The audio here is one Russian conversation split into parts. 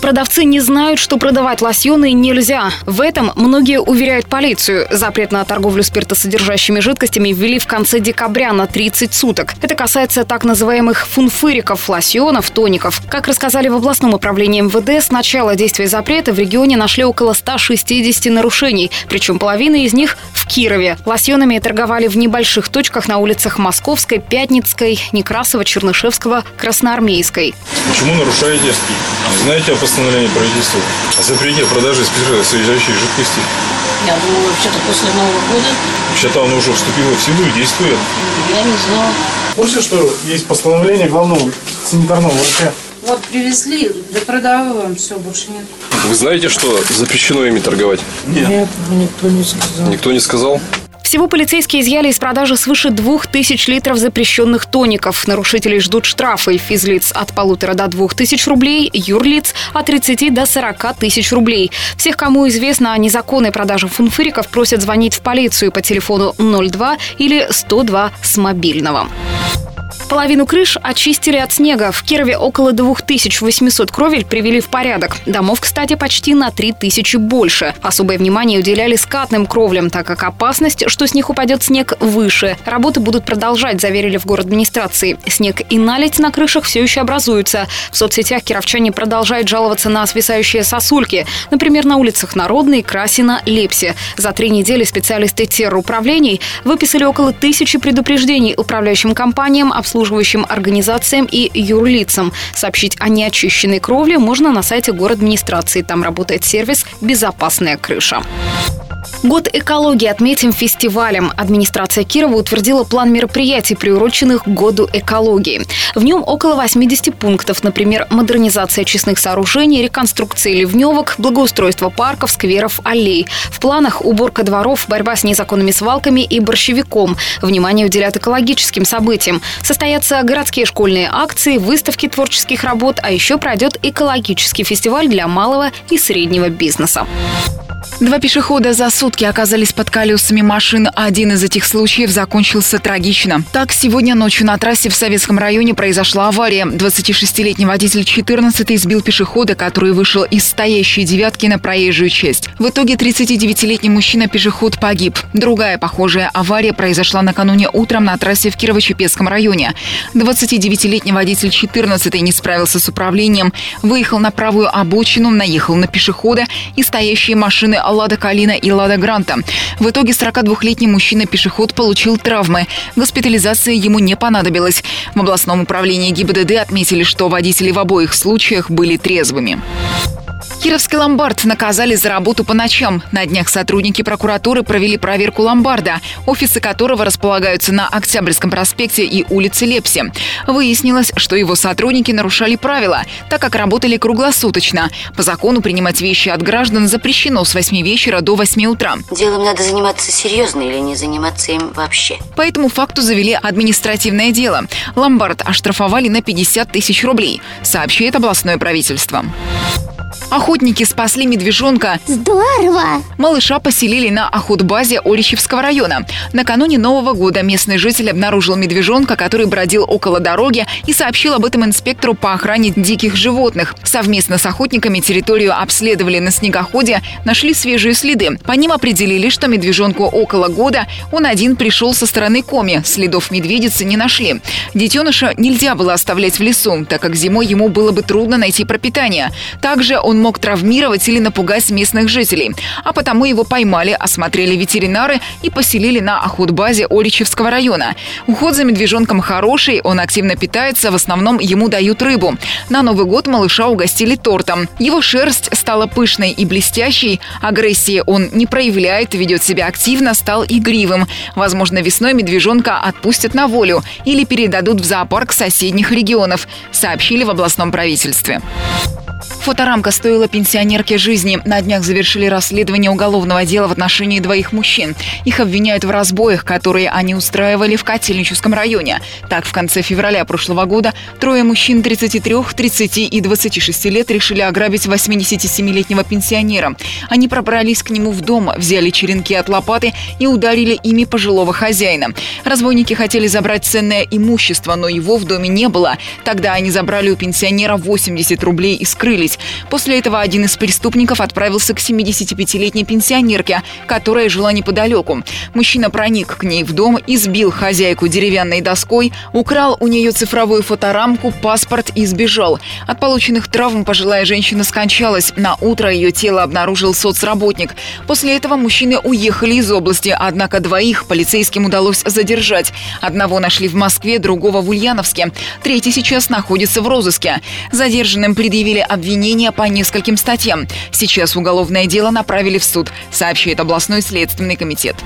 Продавцы не знают, что продавать лосьоны нельзя. В этом многие уверяют полицию. Запрет на торговлю спиртосодержащими жидкостями ввели в конце декабря на 30 суток. Это касается так называемых фунфыриков, лосьонов, тоников. Как рассказали в областном управлении МВД, с начала действия запрета в регионе нашли около 160 нарушений, причем половина из них в Кирове. Лосьонами торговали в небольших точках на улицах Московской, Пятницкой, Некрасова, Чернышевского, Красноармейской. Почему нарушаете? Знаете о постановлении правительства о запрете продажи спиртосодержащей жидкости? Я думаю, вообще-то после Нового года. Вообще-то оно уже вступило в силу и действует. Я не знала. Курсе, что есть постановление главного санитарного врача? Вот привезли, да продаваем, все, больше нет. Вы знаете, что запрещено ими торговать? Нет, никто не сказал. Никто не сказал? Всего полицейские изъяли из продажи свыше двух тысяч литров запрещенных тоников. Нарушителей ждут штрафы. Физлиц от полутора до двух тысяч рублей, юрлиц от 30 до 40 тысяч рублей. Всех, кому известно о незаконной продаже фунфыриков, просят звонить в полицию по телефону 02 или 102 с мобильного. Половину крыш очистили от снега. В Кирове около 2800 кровель привели в порядок. Домов, кстати, почти на 3000 больше. Особое внимание уделяли скатным кровлям, так как опасность, что с них упадет снег, выше. Работы будут продолжать, заверили в город администрации. Снег и наледь на крышах все еще образуются. В соцсетях кировчане продолжают жаловаться на свисающие сосульки. Например, на улицах Народной, Красина, Лепси. За три недели специалисты терроуправлений выписали около тысячи предупреждений управляющим компаниям, обслуживающим обслуживающим организациям и юрлицам. Сообщить о неочищенной кровле можно на сайте город администрации. Там работает сервис «Безопасная крыша». Год экологии отметим фестивалем. Администрация Кирова утвердила план мероприятий, приуроченных к Году экологии. В нем около 80 пунктов, например, модернизация честных сооружений, реконструкция ливневок, благоустройство парков, скверов, аллей. В планах уборка дворов, борьба с незаконными свалками и борщевиком. Внимание уделят экологическим событиям. Состоятся городские школьные акции, выставки творческих работ, а еще пройдет экологический фестиваль для малого и среднего бизнеса. Два пешехода за сутки оказались под колесами машин. Один из этих случаев закончился трагично. Так, сегодня ночью на трассе в Советском районе произошла авария. 26-летний водитель 14 сбил пешехода, который вышел из стоящей девятки на проезжую часть. В итоге 39-летний мужчина-пешеход погиб. Другая похожая авария произошла накануне утром на трассе в Кирово-Чепецком районе. 29-летний водитель 14 не справился с управлением, выехал на правую обочину, наехал на пешехода и стоящие машины Лада Калина и Лада Гранта. В итоге 42-летний мужчина-пешеход получил травмы. Госпитализация ему не понадобилась. В областном управлении ГИБДД отметили, что водители в обоих случаях были трезвыми. Кировский ломбард наказали за работу по ночам. На днях сотрудники прокуратуры провели проверку ломбарда, офисы которого располагаются на Октябрьском проспекте и улице Лепси. Выяснилось, что его сотрудники нарушали правила, так как работали круглосуточно. По закону принимать вещи от граждан запрещено с 8 вечера до 8 утра. Делом надо заниматься серьезно или не заниматься им вообще. По этому факту завели административное дело. Ломбард оштрафовали на 50 тысяч рублей, сообщает областное правительство. Охотники спасли медвежонка. Здорово! Малыша поселили на охотбазе Орищевского района. Накануне Нового года местный житель обнаружил медвежонка, который бродил около дороги и сообщил об этом инспектору по охране диких животных. Совместно с охотниками территорию обследовали на снегоходе, нашли свежие следы. По ним определили, что медвежонку около года, он один пришел со стороны Коми. Следов медведицы не нашли. Детеныша нельзя было оставлять в лесу, так как зимой ему было бы трудно найти пропитание. Также он мог травмировать или напугать местных жителей. А потому его поймали, осмотрели ветеринары и поселили на охотбазе Оричевского района. Уход за медвежонком хороший, он активно питается, в основном ему дают рыбу. На Новый год малыша угостили тортом. Его шерсть стала пышной и блестящей, агрессии он не проявляет, ведет себя активно, стал игривым. Возможно, весной медвежонка отпустят на волю или передадут в зоопарк соседних регионов, сообщили в областном правительстве. Фоторамка стоила пенсионерке жизни. На днях завершили расследование уголовного дела в отношении двоих мужчин. Их обвиняют в разбоях, которые они устраивали в Котельническом районе. Так, в конце февраля прошлого года трое мужчин 33, 30 и 26 лет решили ограбить 87-летнего пенсионера. Они пробрались к нему в дом, взяли черенки от лопаты и ударили ими пожилого хозяина. Разбойники хотели забрать ценное имущество, но его в доме не было. Тогда они забрали у пенсионера 80 рублей и скрылись. После этого один из преступников отправился к 75-летней пенсионерке, которая жила неподалеку. Мужчина проник к ней в дом, избил хозяйку деревянной доской, украл у нее цифровую фоторамку, паспорт и сбежал. От полученных травм пожилая женщина скончалась. На утро ее тело обнаружил соцработник. После этого мужчины уехали из области, однако двоих полицейским удалось задержать. Одного нашли в Москве, другого в Ульяновске. Третий сейчас находится в розыске. Задержанным предъявили обвинения по нескольким статьям. Сейчас уголовное дело направили в суд, сообщает областной следственный комитет.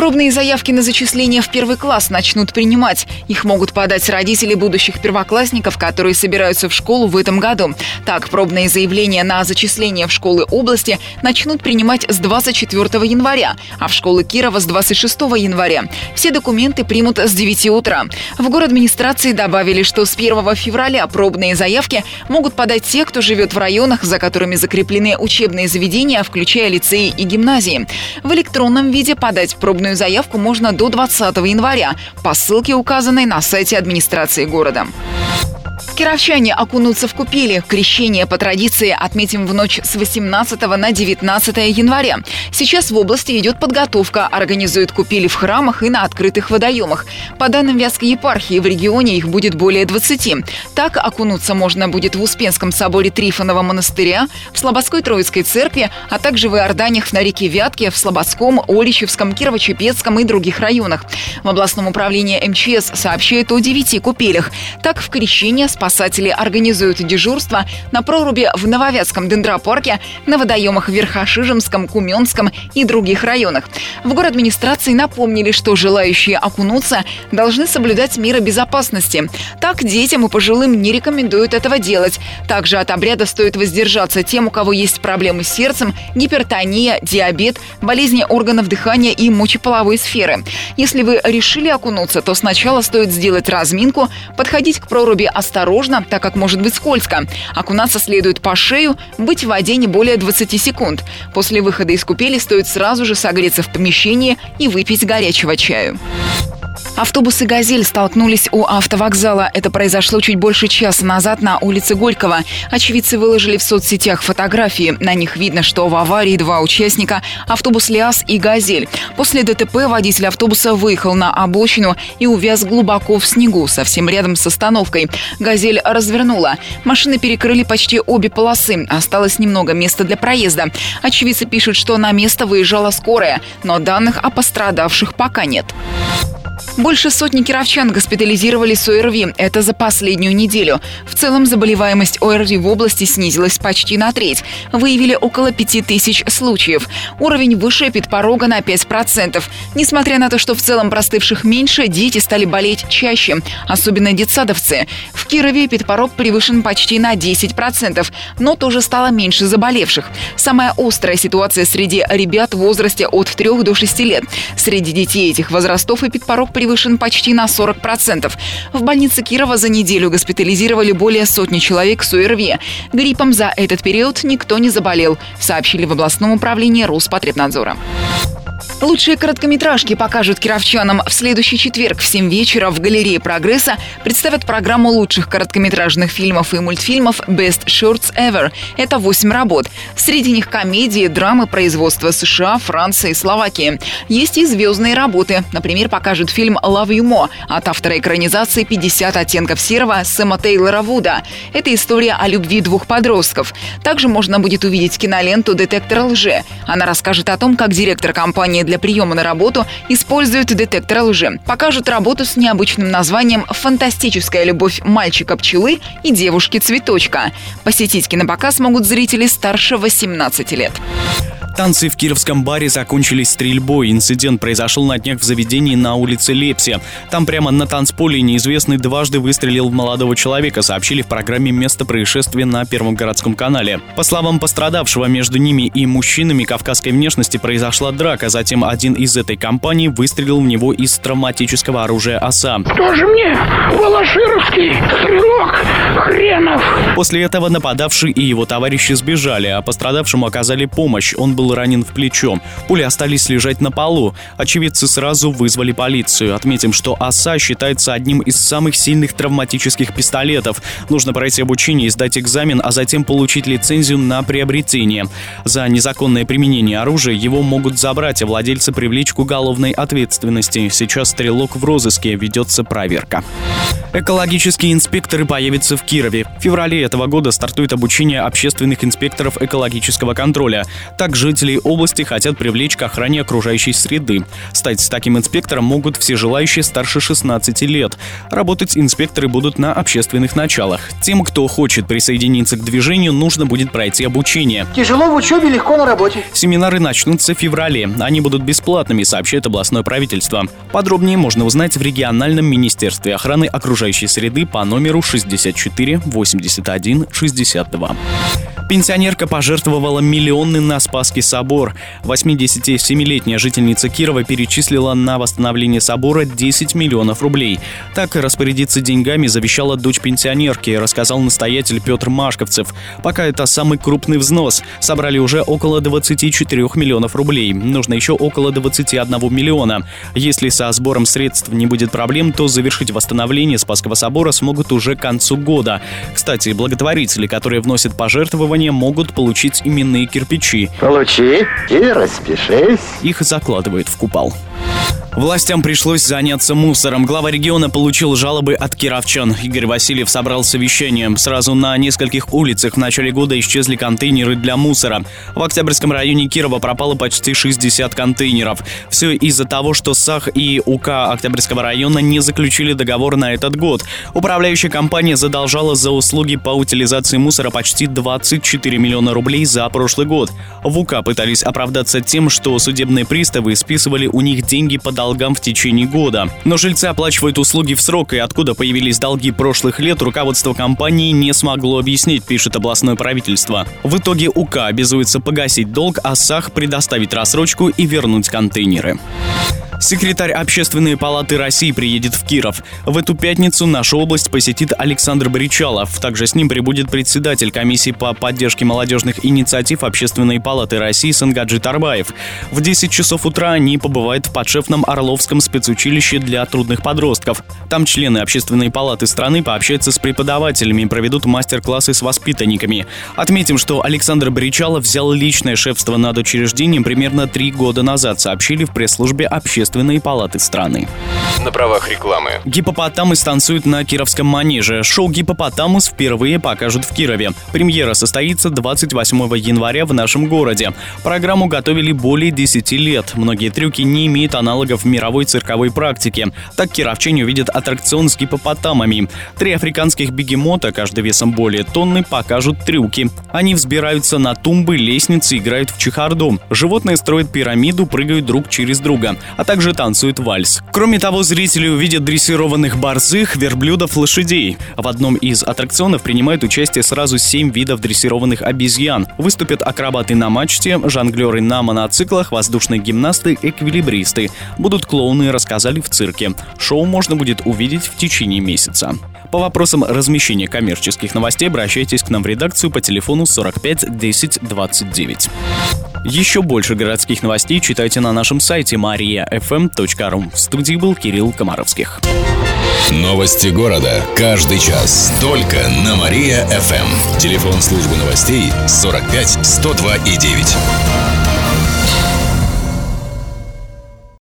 Пробные заявки на зачисление в первый класс начнут принимать. Их могут подать родители будущих первоклассников, которые собираются в школу в этом году. Так, пробные заявления на зачисление в школы области начнут принимать с 24 января, а в школы Кирова с 26 января. Все документы примут с 9 утра. В город администрации добавили, что с 1 февраля пробные заявки могут подать те, кто живет в районах, за которыми закреплены учебные заведения, включая лицеи и гимназии. В электронном виде подать пробные пробную заявку можно до 20 января по ссылке, указанной на сайте администрации города. Кировчане окунутся в купели. Крещение по традиции отметим в ночь с 18 на 19 января. Сейчас в области идет подготовка. Организуют купели в храмах и на открытых водоемах. По данным Вятской епархии, в регионе их будет более 20. Так окунуться можно будет в Успенском соборе Трифонова монастыря, в Слободской Троицкой церкви, а также в Иорданиях на реке Вятке, в Слободском, Оличевском, Кирово-Чепецком и других районах. В областном управлении МЧС сообщают о 9 купелях. Так в крещение спасатели организуют дежурство на проруби в Нововятском дендропарке, на водоемах в Верхошижемском, Куменском и других районах. В город администрации напомнили, что желающие окунуться должны соблюдать меры безопасности. Так детям и пожилым не рекомендуют этого делать. Также от обряда стоит воздержаться тем, у кого есть проблемы с сердцем, гипертония, диабет, болезни органов дыхания и мочеполовой сферы. Если вы решили окунуться, то сначала стоит сделать разминку, подходить к проруби осторожно, так как может быть скользко. Окунаться следует по шею, быть в воде не более 20 секунд. После выхода из купели стоит сразу же согреться в помещении и выпить горячего чаю. Автобусы «Газель» столкнулись у автовокзала. Это произошло чуть больше часа назад на улице Горького. Очевидцы выложили в соцсетях фотографии. На них видно, что в аварии два участника – автобус «Лиас» и «Газель». После ДТП водитель автобуса выехал на обочину и увяз глубоко в снегу, совсем рядом с остановкой. «Газель» развернула. Машины перекрыли почти обе полосы. Осталось немного места для проезда. Очевидцы пишут, что на место выезжала скорая, но данных о пострадавших пока нет. Больше сотни кировчан госпитализировали с ОРВИ. Это за последнюю неделю. В целом заболеваемость ОРВИ в области снизилась почти на треть. Выявили около 5000 случаев. Уровень выше эпидпорога на 5%. Несмотря на то, что в целом простывших меньше, дети стали болеть чаще, особенно детсадовцы. В Кирове эпидпорог превышен почти на 10%, но тоже стало меньше заболевших. Самая острая ситуация среди ребят в возрасте от 3 до 6 лет. Среди детей этих возрастов эпидпорог превышен почти на 40%. В больнице Кирова за неделю госпитализировали более сотни человек с ОРВИ. Гриппом за этот период никто не заболел, сообщили в областном управлении Роспотребнадзора. Лучшие короткометражки покажут кировчанам. В следующий четверг в 7 вечера в галерее «Прогресса» представят программу лучших короткометражных фильмов и мультфильмов «Best Shorts Ever». Это 8 работ. Среди них комедии, драмы производства США, Франции Словакии. Есть и звездные работы. Например, покажут фильм «Love You More» от автора экранизации «50 оттенков серого» Сэма Тейлора Вуда. Это история о любви двух подростков. Также можно будет увидеть киноленту «Детектор лжи». Она расскажет о том, как директор компании для приема на работу используют детектор лжи. Покажут работу с необычным названием «Фантастическая любовь мальчика-пчелы и девушки-цветочка». Посетить кинопоказ могут зрители старше 18 лет. Танцы в кировском баре закончились стрельбой. Инцидент произошел на днях в заведении на улице Лепси. Там прямо на танцполе неизвестный дважды выстрелил в молодого человека, сообщили в программе «Место происшествия» на Первом городском канале. По словам пострадавшего, между ними и мужчинами кавказской внешности произошла драка. Затем один из этой компании выстрелил в него из травматического оружия ОСА. Тоже мне Балашировский стрелок хренов. После этого нападавший и его товарищи сбежали, а пострадавшему оказали помощь. Он был ранен в плечо. Пули остались лежать на полу. Очевидцы сразу вызвали полицию. Отметим, что ОСА считается одним из самых сильных травматических пистолетов. Нужно пройти обучение сдать экзамен, а затем получить лицензию на приобретение. За незаконное применение оружия его могут забрать, а владельца привлечь к уголовной ответственности. Сейчас стрелок в розыске, ведется проверка. Экологические инспекторы появятся в Кирове. В феврале этого года стартует обучение общественных инспекторов экологического контроля. Так жители области хотят привлечь к охране окружающей среды. Стать таким инспектором могут все желающие старше 16 лет. Работать инспекторы будут на общественных началах. Тем, кто хочет присоединиться к движению, нужно будет пройти обучение. Тяжело в учебе, легко на работе. Семинары начнутся в феврале. Они будут бесплатными, сообщает областное правительство. Подробнее можно узнать в региональном министерстве охраны окружающей среды по номеру 64 81 62. Пенсионерка пожертвовала миллионы на Спасский собор. 87-летняя жительница Кирова перечислила на восстановление собора 10 миллионов рублей. Так распорядиться деньгами завещала дочь пенсионерки, рассказал настоятель Петр Машковцев. Пока это самый крупный взнос. Собрали уже около 24 миллионов рублей. Нужно еще около 21 миллиона. Если со сбором средств не будет проблем, то завершить восстановление Спасского собора смогут уже к концу года. Кстати, благотворители, которые вносят пожертвования, могут получить именные кирпичи. Получи и распишись. Их закладывают в купол. Властям пришлось заняться мусором. Глава региона получил жалобы от кировчан. Игорь Васильев собрал совещание. Сразу на нескольких улицах в начале года исчезли контейнеры для мусора. В Октябрьском районе Кирова пропало почти 60 контейнеров. Все из-за того, что САХ и УК Октябрьского района не заключили договор на этот год. Управляющая компания задолжала за услуги по утилизации мусора почти 24 миллиона рублей за прошлый год. В УК пытались оправдаться тем, что судебные приставы списывали у них деньги по долгам в течение года. Но жильцы оплачивают услуги в срок, и откуда появились долги прошлых лет, руководство компании не смогло объяснить, пишет областное правительство. В итоге УК обязуется погасить долг, а САХ предоставить рассрочку и вернуть контейнеры. Секретарь Общественной палаты России приедет в Киров. В эту пятницу нашу область посетит Александр Бричалов. Также с ним прибудет председатель комиссии по поддержке молодежных инициатив Общественной палаты России Сангаджи Тарбаев. В 10 часов утра они побывают в подшефном Орловском спецучилище для трудных подростков. Там члены Общественной палаты страны пообщаются с преподавателями и проведут мастер-классы с воспитанниками. Отметим, что Александр Бричалов взял личное шефство над учреждением примерно три года назад, сообщили в пресс-службе Общественной Общественной палаты страны. На правах рекламы. Гипопотамус танцует на Кировском манеже. Шоу «Гипопотамус» впервые покажут в Кирове. Премьера состоится 28 января в нашем городе. Программу готовили более 10 лет. Многие трюки не имеют аналогов в мировой цирковой практике. Так кировчане увидят аттракцион с гипопотамами. Три африканских бегемота, каждый весом более тонны, покажут трюки. Они взбираются на тумбы, лестницы, играют в чехарду. Животные строят пирамиду, прыгают друг через друга, а также также танцует вальс. Кроме того, зрители увидят дрессированных борзых, верблюдов, лошадей. В одном из аттракционов принимают участие сразу семь видов дрессированных обезьян. Выступят акробаты на мачте, жонглеры на моноциклах, воздушные гимнасты, эквилибристы. Будут клоуны, рассказали в цирке. Шоу можно будет увидеть в течение месяца. По вопросам размещения коммерческих новостей обращайтесь к нам в редакцию по телефону 45 10 29. Еще больше городских новостей читайте на нашем сайте mariafm.ru. В студии был Кирилл Комаровских. Новости города. Каждый час. Только на Мария-ФМ. Телефон службы новостей 45 102 и 9.